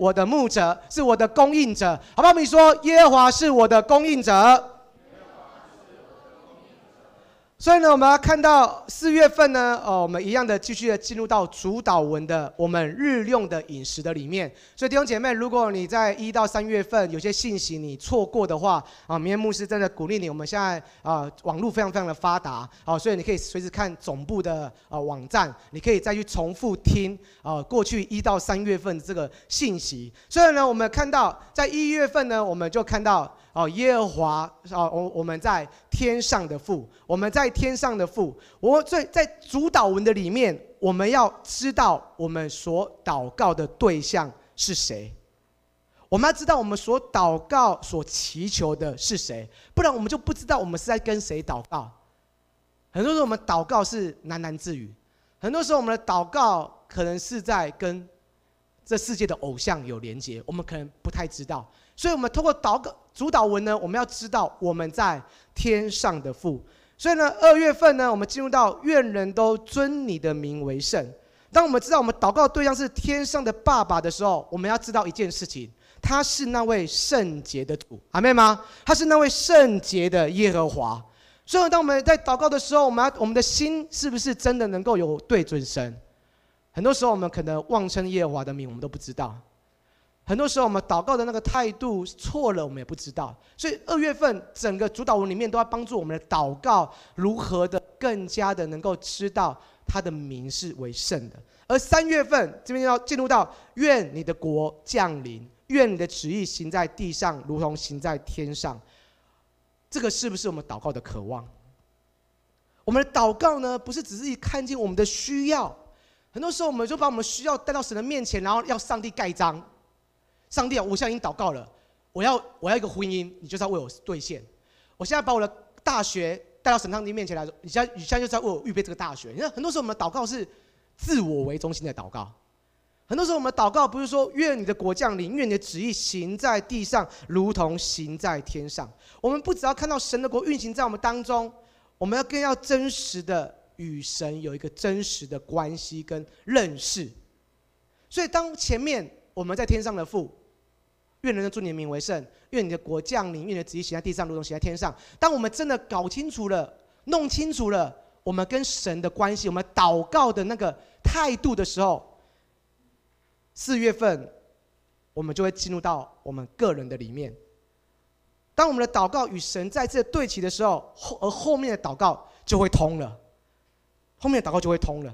我的牧者，是我的供应者，好不好？你说耶和华是我的供应者。所以呢，我们要看到四月份呢，哦，我们一样的继续的进入到主导文的我们日用的饮食的里面。所以弟兄姐妹，如果你在一到三月份有些信息你错过的话，啊，明天牧师真的鼓励你。我们现在啊，网络非常非常的发达，啊，所以你可以随时看总部的啊网站，你可以再去重复听啊过去一到三月份这个信息。所以呢，我们看到在一月份呢，我们就看到。哦，耶和华，哦，我我们在天上的父，我们在天上的父。我最在主祷文的里面，我们要知道我们所祷告的对象是谁。我们要知道我们所祷告、所祈求的是谁，不然我们就不知道我们是在跟谁祷告。很多时候我们祷告是喃喃自语，很多时候我们的祷告可能是在跟这世界的偶像有连结，我们可能不太知道。所以，我们通过祷告主祷文呢，我们要知道我们在天上的父。所以呢，二月份呢，我们进入到愿人都尊你的名为圣。当我们知道我们祷告的对象是天上的爸爸的时候，我们要知道一件事情，他是那位圣洁的主，阿们吗？他是那位圣洁的耶和华。所以，当我们在祷告的时候，我们要我们的心是不是真的能够有对准神？很多时候，我们可能妄称耶和华的名，我们都不知道。很多时候，我们祷告的那个态度错了，我们也不知道。所以二月份整个主祷文里面都要帮助我们的祷告如何的更加的能够知道他的名是为圣的。而三月份这边要进入到愿你的国降临，愿你的旨意行在地上，如同行在天上。这个是不是我们祷告的渴望？我们的祷告呢，不是只是一看见我们的需要。很多时候，我们就把我们需要带到神的面前，然后要上帝盖章。上帝啊，我现在已经祷告了，我要我要一个婚姻，你就在为我兑现。我现在把我的大学带到神上帝面前来，你现在你现在就在为我预备这个大学。你看，很多时候我们的祷告是自我为中心的祷告。很多时候我们的祷告不是说愿你的国降临，愿你的旨意行在地上，如同行在天上。我们不只要看到神的国运行在我们当中，我们要更要真实的与神有一个真实的关系跟认识。所以当前面我们在天上的父。愿人的尊你的名为圣，愿你的国降临，愿你的旨意行在地上，如同行在天上。当我们真的搞清楚了、弄清楚了我们跟神的关系，我们祷告的那个态度的时候，四月份我们就会进入到我们个人的里面。当我们的祷告与神在这对齐的时候，后而后面的祷告就会通了，后面的祷告就会通了，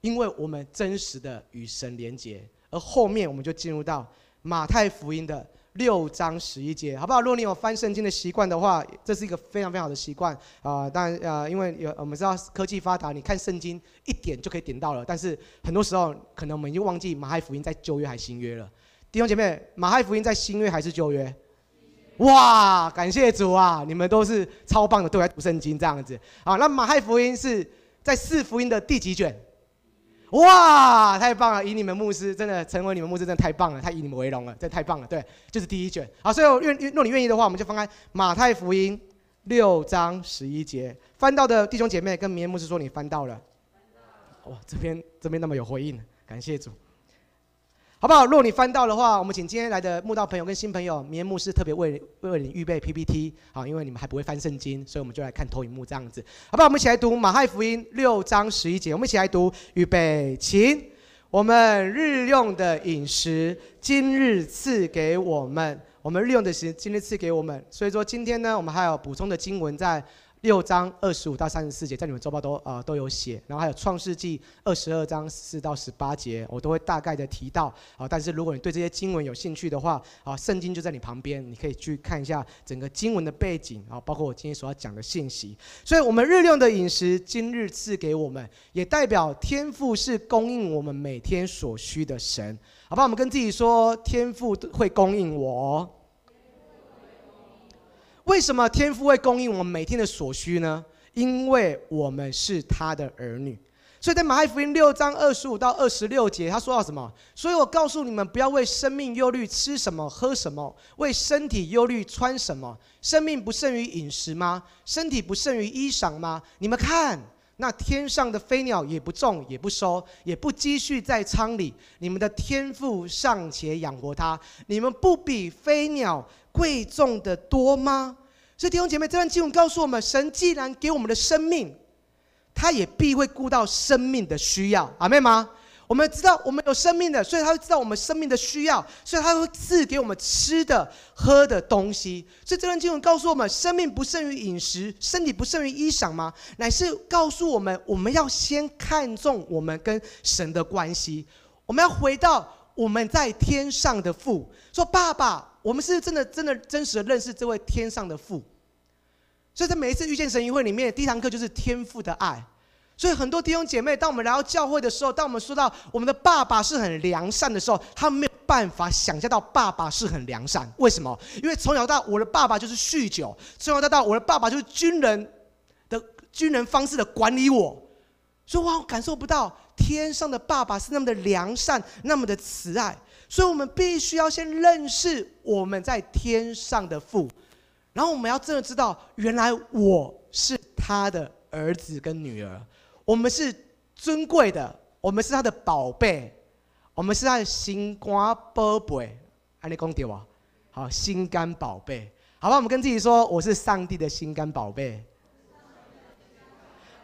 因为我们真实的与神连结，而后面我们就进入到。马太福音的六章十一节，好不好？如果你有翻圣经的习惯的话，这是一个非常非常好的习惯啊。当然啊，因为有我们知道科技发达，你看圣经一点就可以点到了。但是很多时候，可能我们已经忘记马太福音在旧约还是新约了。弟兄姐妹，马太福音在新约还是旧约？哇，感谢主啊！你们都是超棒的，都在读圣经这样子啊。那马太福音是在四福音的第几卷？哇，太棒了！以你们牧师真的成为你们牧师，真的太棒了，太以你们为荣了，这太棒了。对，就是第一卷。好，所以我愿，若你愿意的话，我们就翻开马太福音六章十一节。翻到的弟兄姐妹跟明天牧师说，你翻到了。哇，这边这边那么有回应，感谢主。好不好？如果你翻到的话，我们请今天来的慕道朋友跟新朋友，明天牧师特别为为你预备 PPT，好，因为你们还不会翻圣经，所以我们就来看投影幕这样子，好不好？我们一起来读马太福音六章十一节，我们一起来读，预备，请，我们日用的饮食，今日赐给我们，我们日用的食，今日赐给我们。所以说今天呢，我们还有补充的经文在。六章二十五到三十四节，在你们周报都呃都有写，然后还有创世纪二十二章四到十八节，我都会大概的提到啊。但是如果你对这些经文有兴趣的话啊，圣经就在你旁边，你可以去看一下整个经文的背景啊，包括我今天所要讲的信息。所以，我们日用的饮食，今日赐给我们，也代表天赋是供应我们每天所需的神。好吧，我们跟自己说，天赋会供应我。为什么天父会供应我们每天的所需呢？因为我们是他的儿女。所以在马太福音六章二十五到二十六节，他说到什么？所以我告诉你们，不要为生命忧虑，吃什么，喝什么；为身体忧虑，穿什么。生命不胜于饮食吗？身体不胜于衣裳吗？你们看那天上的飞鸟也不种也不收，也不积蓄在仓里，你们的天父尚且养活它，你们不比飞鸟贵重的多吗？所以弟兄姐妹，这段经文告诉我们，神既然给我们的生命，他也必会顾到生命的需要，阿妹吗？我们知道我们有生命的，所以他会知道我们生命的需要，所以他会赐给我们吃的、喝的东西。所以这段经文告诉我们：生命不胜于饮食，身体不胜于衣裳吗？乃是告诉我们，我们要先看重我们跟神的关系。我们要回到我们在天上的父，说：“爸爸，我们是真的、真的、真实的认识这位天上的父。”所以在每一次遇见神营会里面，第一堂课就是天父的爱。所以很多弟兄姐妹，当我们来到教会的时候，当我们说到我们的爸爸是很良善的时候，他们没有办法想象到爸爸是很良善。为什么？因为从小到，我的爸爸就是酗酒；从小到大，我的爸爸就是军人的军人方式的管理我。所以，我感受不到天上的爸爸是那么的良善，那么的慈爱。所以我们必须要先认识我们在天上的父，然后我们要真的知道，原来我是他的儿子跟女儿。我们是尊贵的，我们是他的宝贝，我们是他的心肝宝贝。安利讲对吧？好，心肝宝贝，好吧？我们跟自己说，我是上帝的心肝宝贝。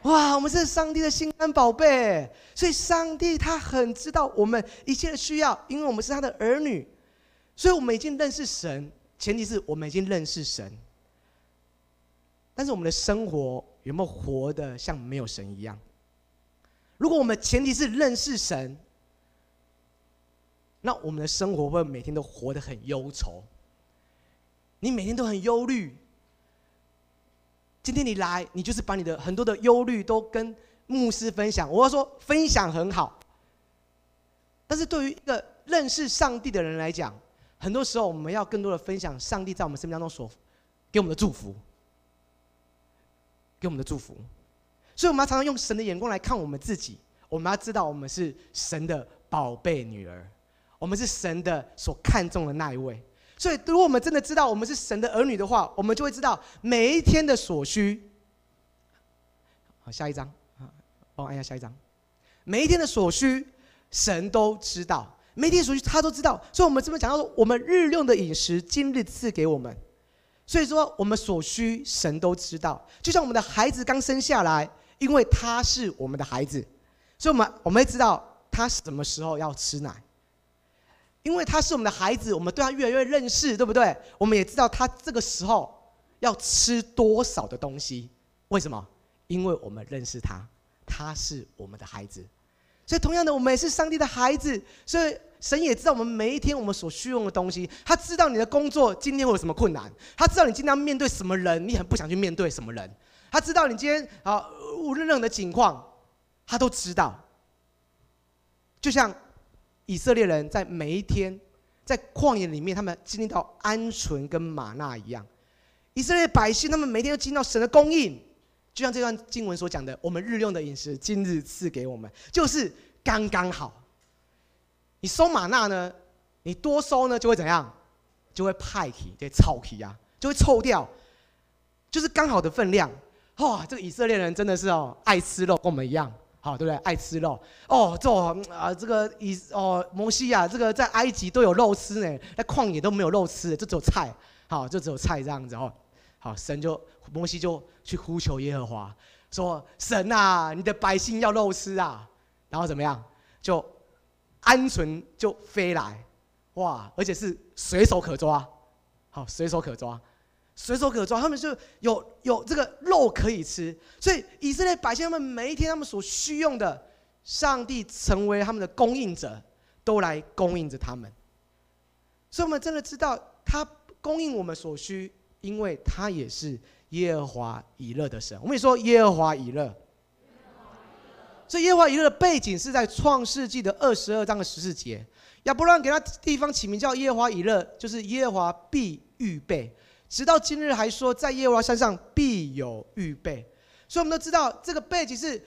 哇，我们是上帝的心肝宝贝，所以上帝他很知道我们一切的需要，因为我们是他的儿女，所以我们已经认识神。前提是我们已经认识神，但是我们的生活有没有活得像没有神一样？如果我们前提是认识神，那我们的生活会每天都活得很忧愁。你每天都很忧虑。今天你来，你就是把你的很多的忧虑都跟牧师分享。我要说，分享很好，但是对于一个认识上帝的人来讲，很多时候我们要更多的分享上帝在我们生命当中所给我们的祝福，给我们的祝福。所以，我们要常常用神的眼光来看我们自己。我们要知道，我们是神的宝贝女儿，我们是神的所看重的那一位。所以，如果我们真的知道我们是神的儿女的话，我们就会知道每一天的所需。好，下一张，帮我按下下一张。每一天的所需，神都知道；每一天所需，他都知道。所以，我们这边讲到说，我们日用的饮食，今日赐给我们。所以说，我们所需，神都知道。就像我们的孩子刚生下来。因为他是我们的孩子，所以我们我们会知道他什么时候要吃奶。因为他是我们的孩子，我们对他越来越认识，对不对？我们也知道他这个时候要吃多少的东西。为什么？因为我们认识他，他是我们的孩子。所以同样的，我们也是上帝的孩子。所以神也知道我们每一天我们所需用的东西。他知道你的工作今天会有什么困难，他知道你今天要面对什么人，你很不想去面对什么人。他知道你今天啊，无论任何的情况，他都知道。就像以色列人在每一天在旷野里面，他们经历到鹌鹑跟玛纳一样。以色列百姓他们每天都经历到神的供应，就像这段经文所讲的：“我们日用的饮食，今日赐给我们，就是刚刚好。”你收玛纳呢？你多收呢，就会怎样？就会派气，就会臭皮啊，就会臭掉，就是刚好的分量。哇，这个以色列人真的是哦，爱吃肉，跟我们一样，好，对不对？爱吃肉哦，这啊，这个以哦，摩西啊，这个在埃及都有肉吃呢，在旷野都没有肉吃，就只有菜，好，就只有菜这样子哦。好，神就摩西就去呼求耶和华，说：神啊，你的百姓要肉吃啊。然后怎么样？就鹌鹑就飞来，哇，而且是随手可抓，好，随手可抓。随手可抓，他们就有有这个肉可以吃，所以以色列百姓他们每一天他们所需用的，上帝成为他们的供应者，都来供应着他们。所以，我们真的知道他供应我们所需，因为他也是耶和华以勒的神。我们也说耶和华以勒，所以耶和华以勒的背景是在创世纪的二十二章的十四节，亚伯兰给他地方起名叫耶和华以勒，就是耶和华必预备。直到今日还说，在耶和华山上必有预备，所以我们都知道这个背景是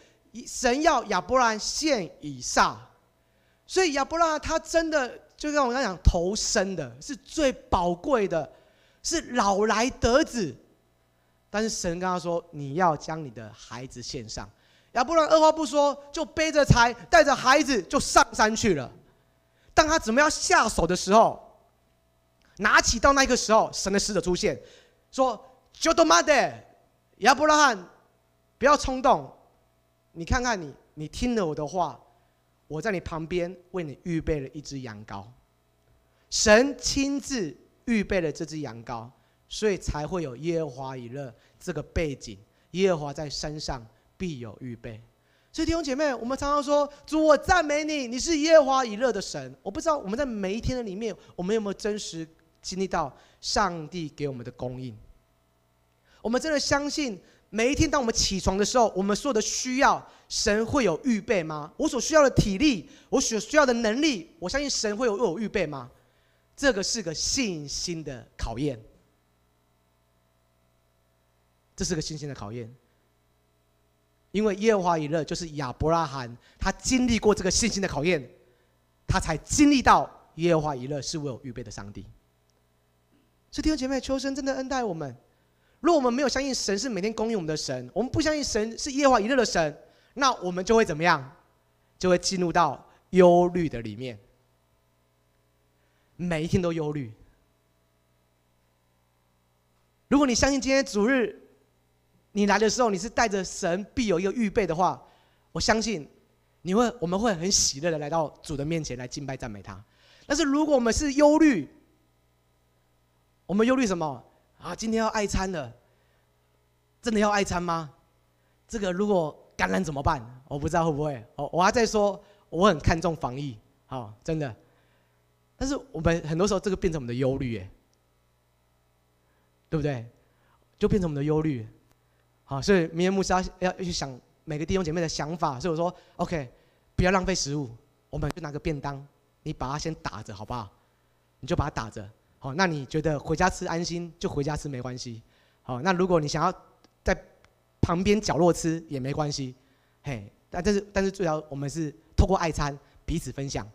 神要亚伯兰献以撒，所以亚伯拉他真的就像我刚讲，投生的是最宝贵的，是老来得子，但是神跟他说，你要将你的孩子献上，亚伯兰二话不说就背着柴，带着孩子就上山去了。当他准备要下手的时候，拿起到那个时候，神的使者出现，说：“就多妈的，亚伯拉罕，不要冲动，你看看你，你听了我的话，我在你旁边为你预备了一只羊羔。神亲自预备了这只羊羔，所以才会有耶和华以勒这个背景。耶和华在山上必有预备。”所以弟兄姐妹，我们常常说：“主，我赞美你，你是耶和华以勒的神。”我不知道我们在每一天的里面，我们有没有真实经历到上帝给我们的供应？我们真的相信每一天当我们起床的时候，我们所有的需要，神会有预备吗？我所需要的体力，我所需要的能力，我相信神会有有预备吗？这个是个信心的考验。这是个信心的考验。因为耶和华以勒就是亚伯拉罕，他经历过这个信心的考验，他才经历到耶和华以勒是为我预备的上帝。所以弟兄姐妹，求神真的恩待我们。如果我们没有相信神是每天供应我们的神，我们不相信神是夜华以勒的神，那我们就会怎么样？就会进入到忧虑的里面，每一天都忧虑。如果你相信今天主日，你来的时候，你是带着神必有一个预备的话，我相信你会，我们会很喜乐的来到主的面前来敬拜赞美他。但是如果我们是忧虑，我们忧虑什么啊？今天要爱餐了，真的要爱餐吗？这个如果感染怎么办？我不知道会不会。我我还在说，我很看重防疫，好，真的。但是我们很多时候这个变成我们的忧虑，哎，对不对？就变成我们的忧虑。好，所以明天牧师要要去想每个弟兄姐妹的想法，所以我说，OK，不要浪费食物，我们就拿个便当，你把它先打着，好不好？你就把它打着，好，那你觉得回家吃安心，就回家吃没关系。好，那如果你想要在旁边角落吃也没关系，嘿，但但是但是最好我们是透过爱餐彼此分享，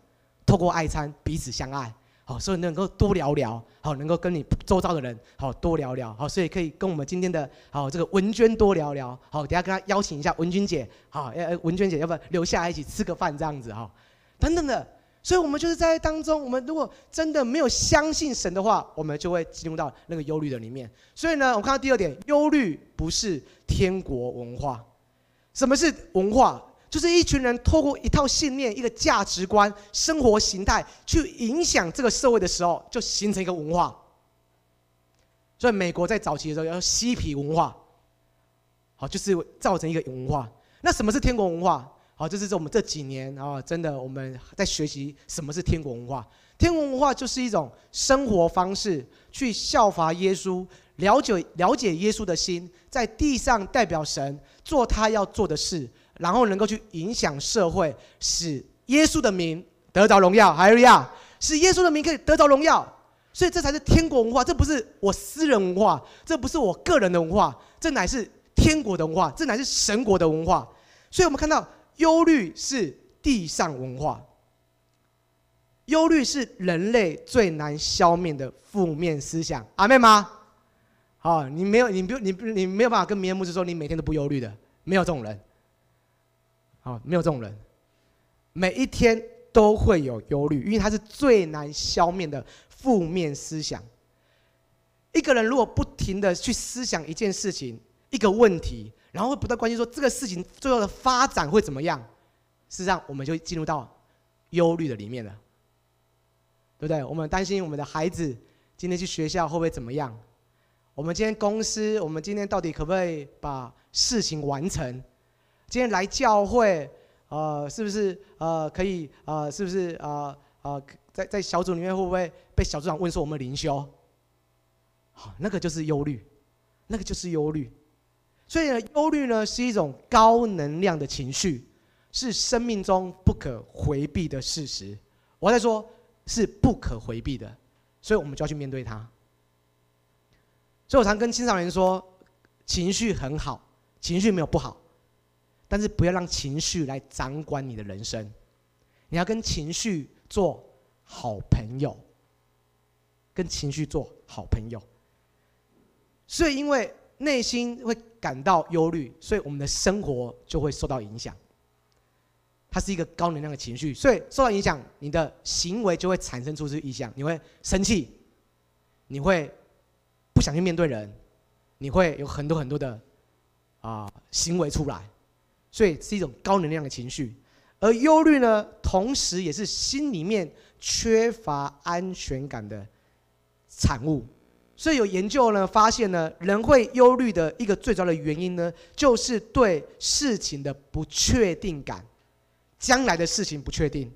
透过爱餐彼此相爱。好，所以能够多聊聊，好，能够跟你周遭的人好多聊聊，好，所以可以跟我们今天的好这个文娟多聊聊，好，等下跟她邀请一下文君姐，好，呃，文娟姐要不要留下来一起吃个饭这样子？哈，等等的，所以我们就是在当中，我们如果真的没有相信神的话，我们就会进入到那个忧虑的里面。所以呢，我看到第二点，忧虑不是天国文化，什么是文化？就是一群人透过一套信念、一个价值观、生活形态去影响这个社会的时候，就形成一个文化。所以美国在早期的时候叫嬉皮文化，好，就是造成一个文化。那什么是天国文化？好，这是我们这几年啊，真的我们在学习什么是天国文化。天国文化就是一种生活方式，去效法耶稣，了解了解耶稣的心，在地上代表神，做他要做的事。然后能够去影响社会，使耶稣的名得着荣耀，哈利路亚！使耶稣的名可以得着荣耀，所以这才是天国文化。这不是我私人文化，这不是我个人的文化，这乃是天国的文化，这乃是神国的文化。所以我们看到，忧虑是地上文化，忧虑是人类最难消灭的负面思想。阿们吗？好，你没有，你不，你你没有办法跟明天牧师说，你每天都不忧虑的，没有这种人。啊，没有这种人，每一天都会有忧虑，因为它是最难消灭的负面思想。一个人如果不停的去思想一件事情、一个问题，然后会不断关心说这个事情最后的发展会怎么样，事实上我们就进入到忧虑的里面了，对不对？我们担心我们的孩子今天去学校会不会怎么样？我们今天公司，我们今天到底可不可以把事情完成？今天来教会，呃，是不是呃可以呃是不是呃呃在在小组里面会不会被小组长问说我们灵修？好，那个就是忧虑，那个就是忧虑。所以呢，忧虑呢是一种高能量的情绪，是生命中不可回避的事实。我在说，是不可回避的，所以我们就要去面对它。所以我常跟青少年说，情绪很好，情绪没有不好。但是不要让情绪来掌管你的人生，你要跟情绪做好朋友，跟情绪做好朋友。所以，因为内心会感到忧虑，所以我们的生活就会受到影响。它是一个高能量的情绪，所以受到影响，你的行为就会产生出这意向。你会生气，你会不想去面对人，你会有很多很多的啊、行为出来，所以是一种高能量的情绪。而忧虑呢，同时也是心里面缺乏安全感的产物。所以有研究呢发现呢，人会忧虑的一个最主要的原因呢，就是对事情的不确定感，将来的事情不确定，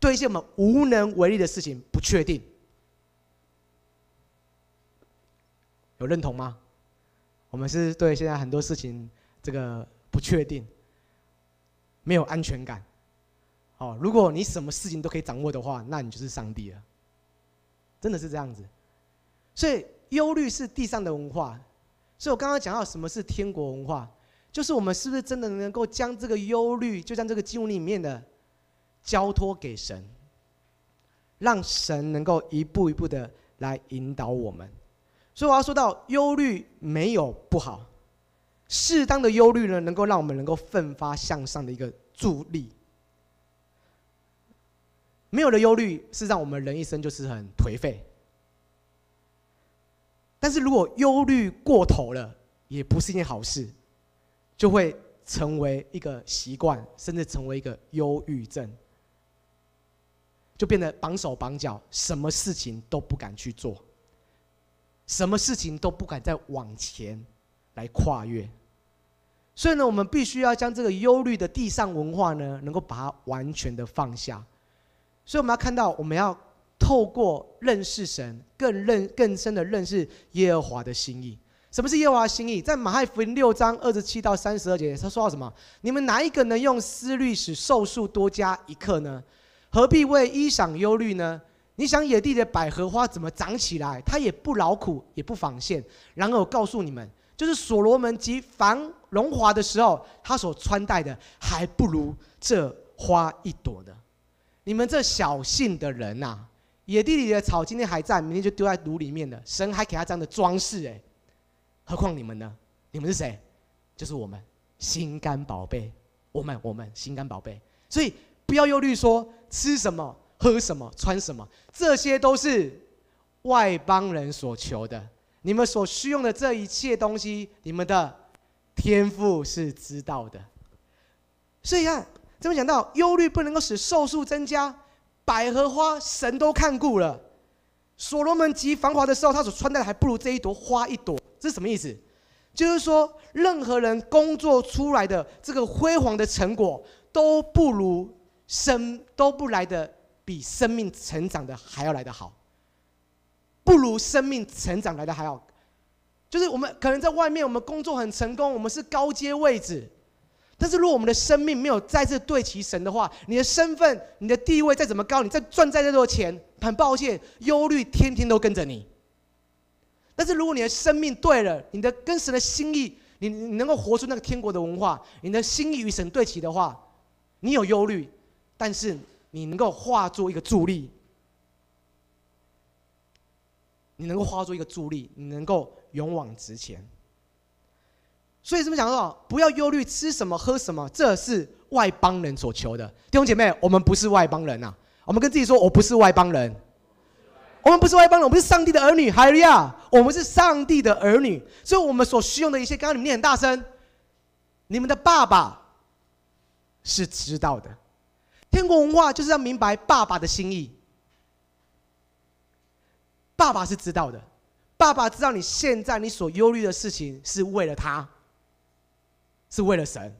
对一些我们无能为力的事情不确定。有认同吗？我们是对现在很多事情这个不确定，没有安全感。哦，如果你什么事情都可以掌握的话，那你就是上帝了。真的是这样子。所以忧虑是地上的文化。所以我刚刚讲到什么是天国文化，就是我们是不是真的能够将这个忧虑，就像这个经文里面的，交托给神，让神能够一步一步的来引导我们。所以我要说到，忧虑没有不好，适当的忧虑呢，能够让我们能够奋发向上的一个助力。没有了忧虑，是让我们人一生就是很颓废。但是如果忧虑过头了，也不是一件好事，就会成为一个习惯，甚至成为一个忧郁症，就变得绑手绑脚，什么事情都不敢去做，什么事情都不敢再往前来跨越。所以呢，我们必须要将这个忧虑的地上文化呢，能够把它完全的放下。所以我们要看到，我们要透过认识神，更认更深的认识耶和华的心意。什么是耶和华的心意？在马太福音六章二十七到三十二节，他说到什么？你们哪一个能用思虑使寿数多加一刻呢？何必为衣裳忧虑呢？你想野地的百合花怎么长起来？它也不劳苦，也不纺线。然而我告诉你们，就是所罗门极繁荣华的时候，他所穿戴的还不如这花一朵的。你们这小信的人呐、啊，野地里的草今天还在，明天就丢在炉里面了。神还给他这样的装饰，哎，何况你们呢？你们是谁？就是我们心肝宝贝，我们我们心肝宝贝。所以不要忧虑说吃什么、喝什么、穿什么，这些都是外邦人所求的。你们所需用的这一切东西，你们的天赋是知道的。所以看。这边讲到忧虑不能够使寿数增加，百合花神都看顾了。所罗门极繁华的时候，他所穿戴的还不如这一朵花一朵。这是什么意思？就是说，任何人工作出来的这个辉煌的成果，都不如生都不来的比生命成长的还要来得好，不如生命成长来的还要。就是我们可能在外面，我们工作很成功，我们是高阶位置。但是，如果我们的生命没有再次对齐神的话，你的身份、你的地位再怎么高，你再赚再多的钱，很抱歉，忧虑天天都跟着你。但是，如果你的生命对了，你的跟神的心意，你你能够活出那个天国的文化，你的心意与神对齐的话，你有忧虑，但是你能够化作一个助力，你能够化作一个助力，你能够勇往直前。所以这么讲说，不要忧虑吃什么喝什么，这是外邦人所求的。弟兄姐妹，我们不是外邦人呐，我们跟自己说，我不是外邦人，我们不是外邦人，我们是上帝的儿女。哈利路亚，我们是上帝的儿女，所以我们所需用的一些，刚刚你们念很大声，你们的爸爸是知道的。天国文化就是要明白爸爸的心意，爸爸是知道的，爸爸知道你现在你所忧虑的事情是为了他。是为了神，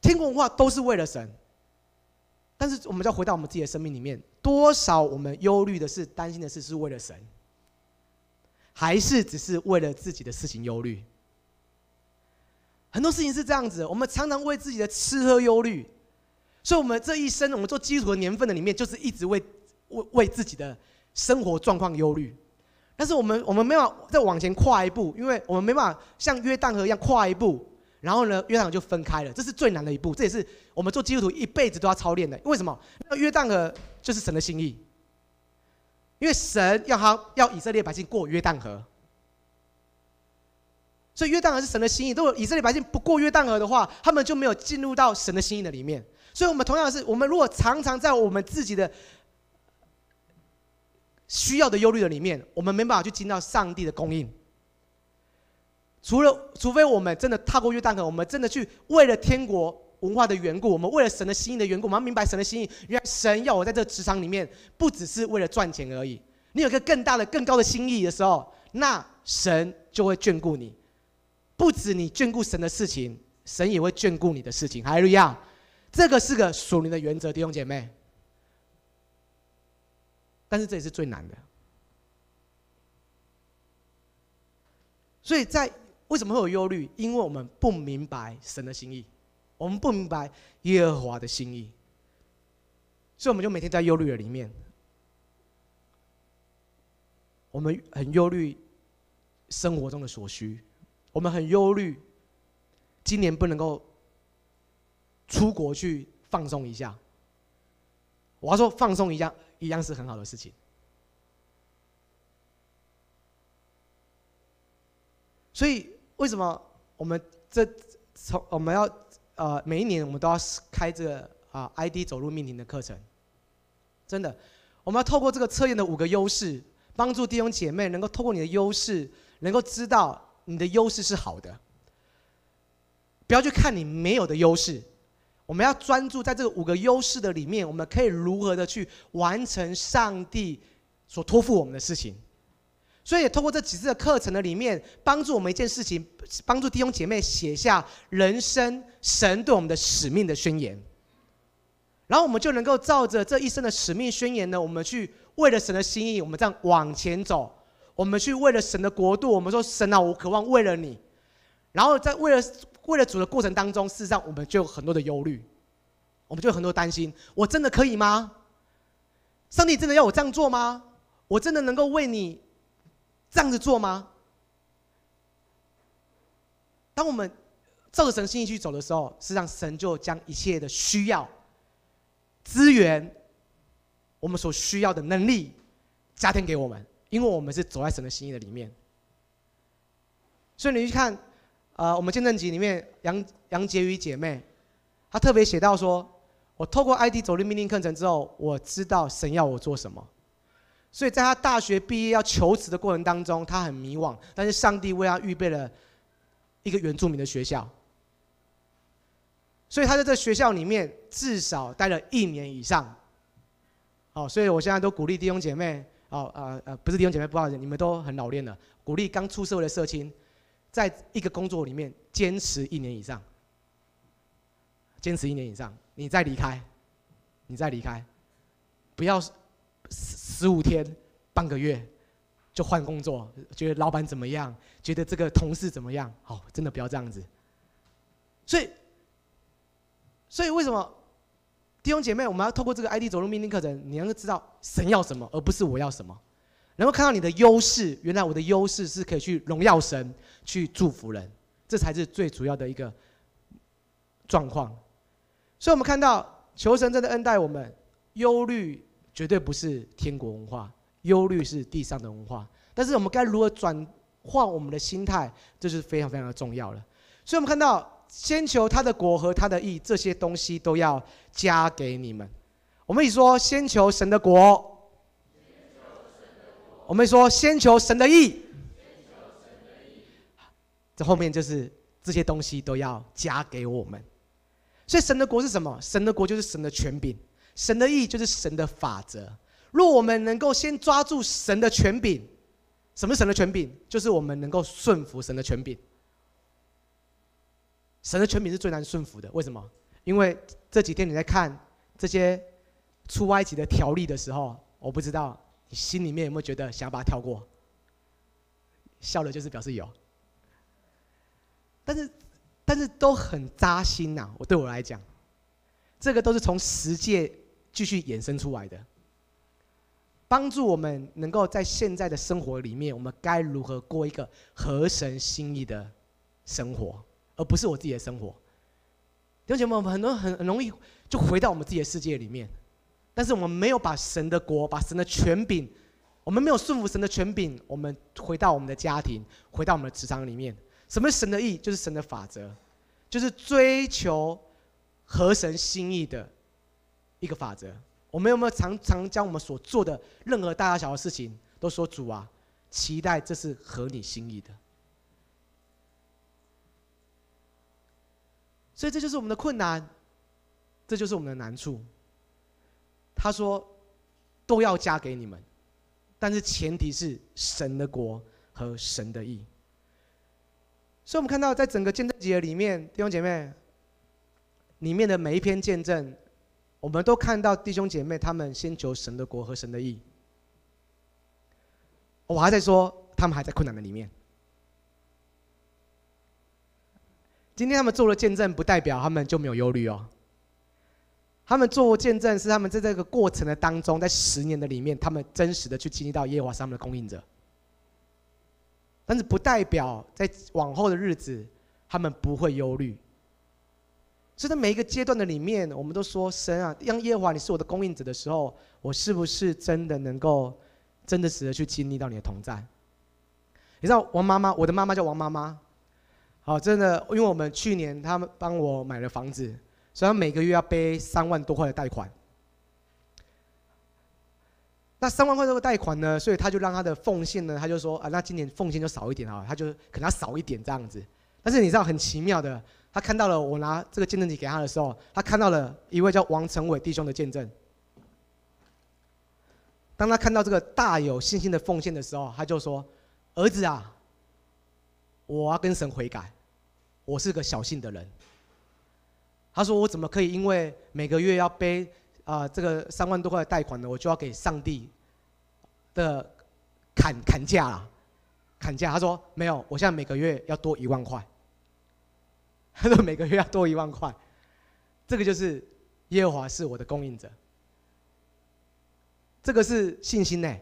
天国文化都是为了神，但是我们要回到我们自己的生命里面，多少我们忧虑的事、担心的事是为了神，还是只是为了自己的事情忧虑？很多事情是这样子，我们常常为自己的吃喝忧虑，所以，我们这一生，我们做基督徒的年份的里面，就是一直为为为自己的生活状况忧虑。但是我们我们没办法再往前跨一步，因为我们没办法像约旦河一样跨一步，然后呢，约旦河就分开了，这是最难的一步，这也是我们做基督徒一辈子都要操练的。为什么？那约旦河就是神的心意，因为神要他要以色列百姓过约旦河，所以约旦河是神的心意。如果以色列百姓不过约旦河的话，他们就没有进入到神的心意的里面。所以，我们同样是，我们如果常常在我们自己的需要的忧虑的里面，我们没办法去进到上帝的供应。除了，除非我们真的踏过约旦河，我们真的去为了天国文化的缘故，我们为了神的心意的缘故，我们要明白神的心意。原来神要我在这个职场里面，不只是为了赚钱而已。你有个更大的、更高的心意的时候，那神就会眷顾你。不止你眷顾神的事情，神也会眷顾你的事情。哈利路亚，这个是个属灵的原则，弟兄姐妹。但是这也是最难的。所以在为什么会有忧虑？因为我们不明白神的心意，我们不明白耶和华的心意，所以我们就每天在忧虑的里面。我们很忧虑生活中的所需。我们很忧虑，今年不能够出国去放松一下。我要说，放松一下一样是很好的事情。所以，为什么我们这从我们要呃每一年我们都要开这个啊 ID 走入命令的课程？真的，我们要透过这个测验的五个优势，帮助弟兄姐妹能够透过你的优势，能够知道。你的优势是好的，不要去看你没有的优势。我们要专注在这个五个优势的里面，我们可以如何的去完成上帝所托付我们的事情。所以，也通过这几次的课程的里面，帮助我们一件事情，帮助弟兄姐妹写下人生神对我们的使命的宣言。然后，我们就能够照着这一生的使命宣言呢，我们去为了神的心意，我们这样往前走。我们去为了神的国度，我们说神啊，我渴望为了你。然后在为了为了主的过程当中，事实上我们就有很多的忧虑，我们就有很多担心：我真的可以吗？上帝真的要我这样做吗？我真的能够为你这样子做吗？当我们照着神心意去走的时候，事实上神就将一切的需要、资源、我们所需要的能力加添给我们。因为我们是走在神的心意的里面，所以你去看，呃，我们见证集里面杨杨婕妤姐妹，她特别写到说，我透过 ID 走路命令课程之后，我知道神要我做什么，所以在她大学毕业要求职的过程当中，她很迷惘，但是上帝为她预备了一个原住民的学校，所以她在这学校里面至少待了一年以上，好，所以我现在都鼓励弟兄姐妹。哦，呃呃，不是弟兄姐妹，不好意思，你们都很老练了。鼓励刚出社会的社青，在一个工作里面坚持一年以上，坚持一年以上，你再离开，你再离开，不要十十五天、半个月就换工作，觉得老板怎么样，觉得这个同事怎么样，好，真的不要这样子。所以，所以为什么？弟兄姐妹，我们要透过这个 ID 走路命令课程，你能够知道神要什么，而不是我要什么，能够看到你的优势。原来我的优势是可以去荣耀神，去祝福人，这才是最主要的一个状况。所以，我们看到求神真的恩待我们，忧虑绝对不是天国文化，忧虑是地上的文化。但是，我们该如何转换我们的心态，这是非常非常的重要了。所以，我们看到。先求他的国和他的义，这些东西都要加给你们。我们一说先求神的国，我们说先求神的意，这后面就是这些东西都要加给我们。所以神的国是什么？神的国就是神的权柄，神的意就是神的法则。若我们能够先抓住神的权柄，什么是神的权柄？就是我们能够顺服神的权柄。神的权柄是最难顺服的，为什么？因为这几天你在看这些出埃及的条例的时候，我不知道你心里面有没有觉得想要把它跳过？笑了就是表示有。但是，但是都很扎心呐。我对我来讲，这个都是从十诫继续衍生出来的，帮助我们能够在现在的生活里面，我们该如何过一个合神心意的生活。而不是我自己的生活，弟兄姐妹，我们很多很很容易就回到我们自己的世界里面，但是我们没有把神的国、把神的权柄，我们没有顺服神的权柄，我们回到我们的家庭，回到我们的职场里面，什么是神的意？就是神的法则，就是追求合神心意的一个法则。我们有没有常常将我们所做的任何大大小小的事情，都说主啊，期待这是合你心意的？所以这就是我们的困难，这就是我们的难处。他说，都要加给你们，但是前提是神的国和神的义。所以，我们看到在整个见证集里面，弟兄姐妹里面的每一篇见证，我们都看到弟兄姐妹他们先求神的国和神的义。我还在说，他们还在困难的里面。今天他们做了见证，不代表他们就没有忧虑哦。他们做见证是他们在这个过程的当中，在十年的里面，他们真实的去经历到耶和华是他们的供应者。但是不代表在往后的日子，他们不会忧虑。所以在每一个阶段的里面，我们都说神啊，让耶和华你是我的供应者的时候，我是不是真的能够真的实的去经历到你的同在？你知道王妈妈，我的妈妈叫王妈妈。好，真的，因为我们去年他们帮我买了房子，所以他每个月要背三万多块的贷款。那三万块这个贷款呢，所以他就让他的奉献呢，他就说啊，那今年奉献就少一点啊，他就可能要少一点这样子。但是你知道很奇妙的，他看到了我拿这个见证集给他的时候，他看到了一位叫王成伟弟兄的见证。当他看到这个大有信心的奉献的时候，他就说：“儿子啊，我要跟神悔改。”我是个小信的人，他说：“我怎么可以因为每个月要背啊、这个三万多块的贷款呢？我就要给上帝的砍砍价了，砍价。”他说：“没有，我现在每个月要多一万块。”他说：“每个月要多一万块，这个就是耶和华是我的供应者，这个是信心呢，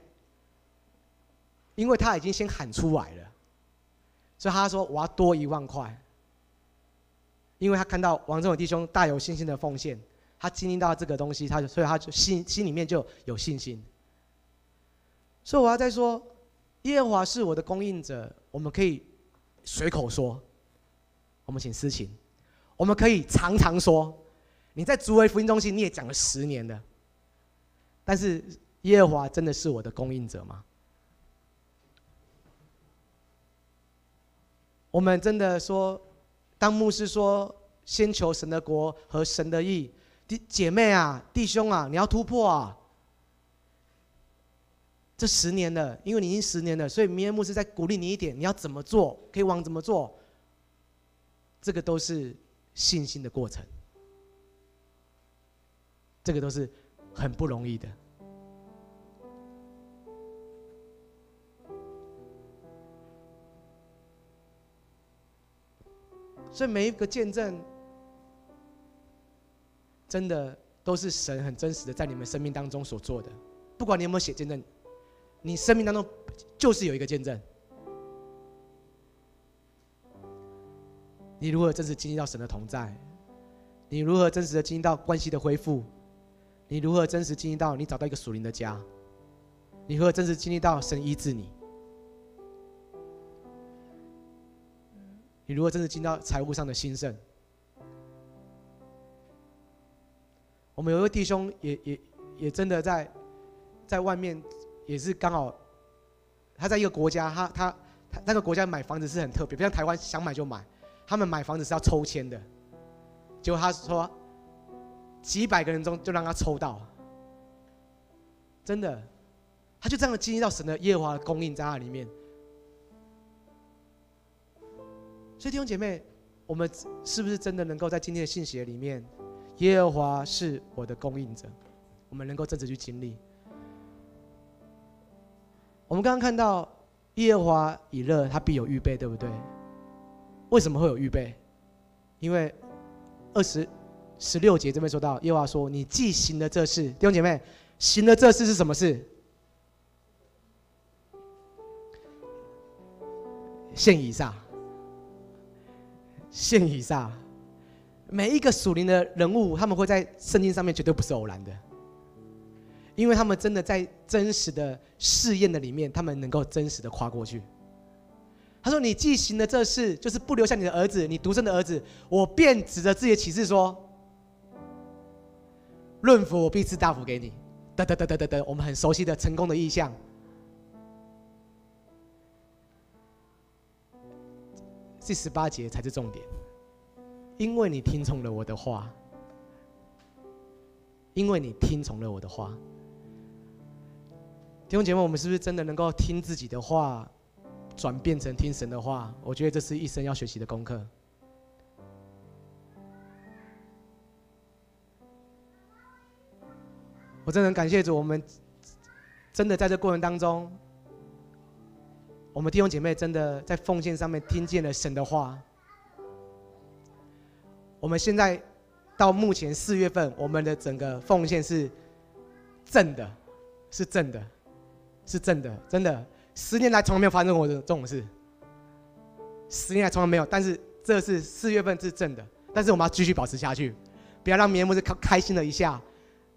因为他已经先喊出来了，所以他说我要多一万块。”因为他看到王正伟弟兄大有信心的奉献，他经历到这个东西，他就所以他就心心里面就有信心。所以我要再说，耶和华是我的供应者，我们可以随口说，我们请私情，我们可以常常说，你在竹围福音中心你也讲了十年了，但是耶和华真的是我的供应者吗？我们真的说。当牧师说：“先求神的国和神的义，弟姐妹啊，弟兄啊，你要突破啊！这十年了，因为你已经十年了，所以明天牧师再鼓励你一点，你要怎么做？可以往怎么做？这个都是信心的过程，这个都是很不容易的。”所以每一个见证，真的都是神很真实的在你们生命当中所做的。不管你有没有写见证，你生命当中就是有一个见证。你如何真实经历到神的同在？你如何真实的经历到关系的恢复？你如何真实经历到你找到一个属灵的家？你如何真实经历到神医治你？你如果真的进到财务上的兴盛，我们有一位弟兄也也也真的在在外面，也是刚好他在一个国家，他他他那个国家买房子是很特别，不像台湾想买就买，他们买房子是要抽签的，结果他说几百个人中就让他抽到，真的，他就这样经历到神的耶和华的供应在那里面。所以弟兄姐妹，我们是不是真的能够在今天的信息里面，耶和华是我的供应者，我们能够真实去经历？我们刚刚看到耶和华以勒，他必有预备，对不对？为什么会有预备？因为二十十六节这边说到，耶和华说：“你既行了这事，弟兄姐妹，行了这事是什么事？献以撒。”献以撒，每一个属灵的人物，他们会在圣经上面绝对不是偶然的，因为他们真的在真实的试验的里面，他们能够真实的跨过去。他说：“你既行了这事，就是不留下你的儿子，你独生的儿子，我便指着自己的启示说：论福，我必赐大福给你。”等等等等等等，我们很熟悉的成功的意象。第十八节才是重点，因为你听从了我的话，因为你听从了我的话。弟兄姐妹，我们是不是真的能够听自己的话？转变成听神的话，我觉得这是一生要学习的功课。我真的很感谢主，我们真的在这过程当中，我们弟兄姐妹真的在奉献上面听见了神的话。我们现在到目前四月份，我们的整个奉献是正的，是正的，是正的，真的。十年来从来没有发生过这种事，十年来从来没有。但是这是四月份是正的，但是我们要继续保持下去，不要让棉木是开开心了一下，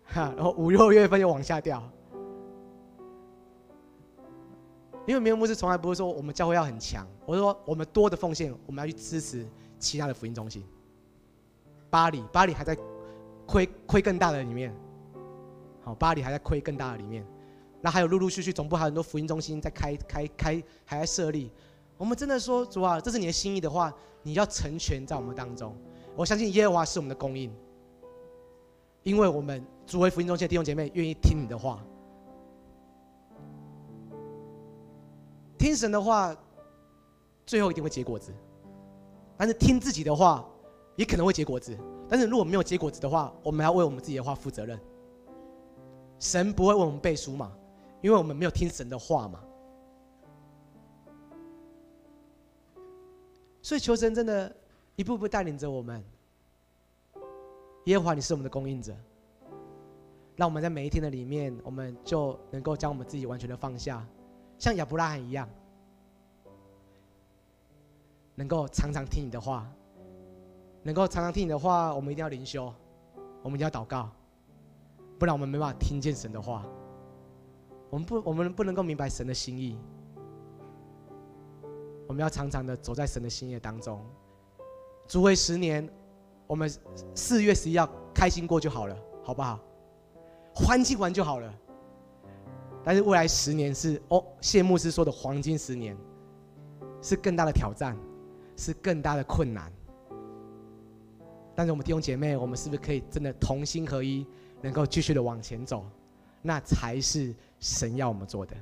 哈，然后五六月份又往下掉。因为棉木是从来不会说我们教会要很强，我说我们多的奉献，我们要去支持其他的福音中心。巴黎，巴黎还在亏亏更大的里面，好，巴黎还在亏更大的里面。那还有陆陆续续总部还有很多福音中心在开开开还在设立，我们真的说主啊，这是你的心意的话，你要成全在我们当中。我相信耶和华是我们的供应，因为我们作为福音中心的弟兄姐妹愿意听你的话，听神的话，最后一定会结果子。但是听自己的话也可能会结果子，但是如果没有结果子的话，我们要为我们自己的话负责任。神不会为我们背书嘛？因为我们没有听神的话嘛，所以求神真的一步步带领着我们。耶和华，你是我们的供应者，让我们在每一天的里面，我们就能够将我们自己完全的放下，像亚伯拉罕一样，能够常常听你的话，能够常常听你的话。我们一定要灵修，我们一定要祷告，不然我们没办法听见神的话。我们不，我们不能够明白神的心意。我们要常常的走在神的心意当中。主为十年，我们四月十一号开心过就好了，好不好？欢庆完就好了。但是未来十年是哦，谢牧师说的黄金十年，是更大的挑战，是更大的困难。但是我们弟兄姐妹，我们是不是可以真的同心合一，能够继续的往前走？那才是神要我们做的。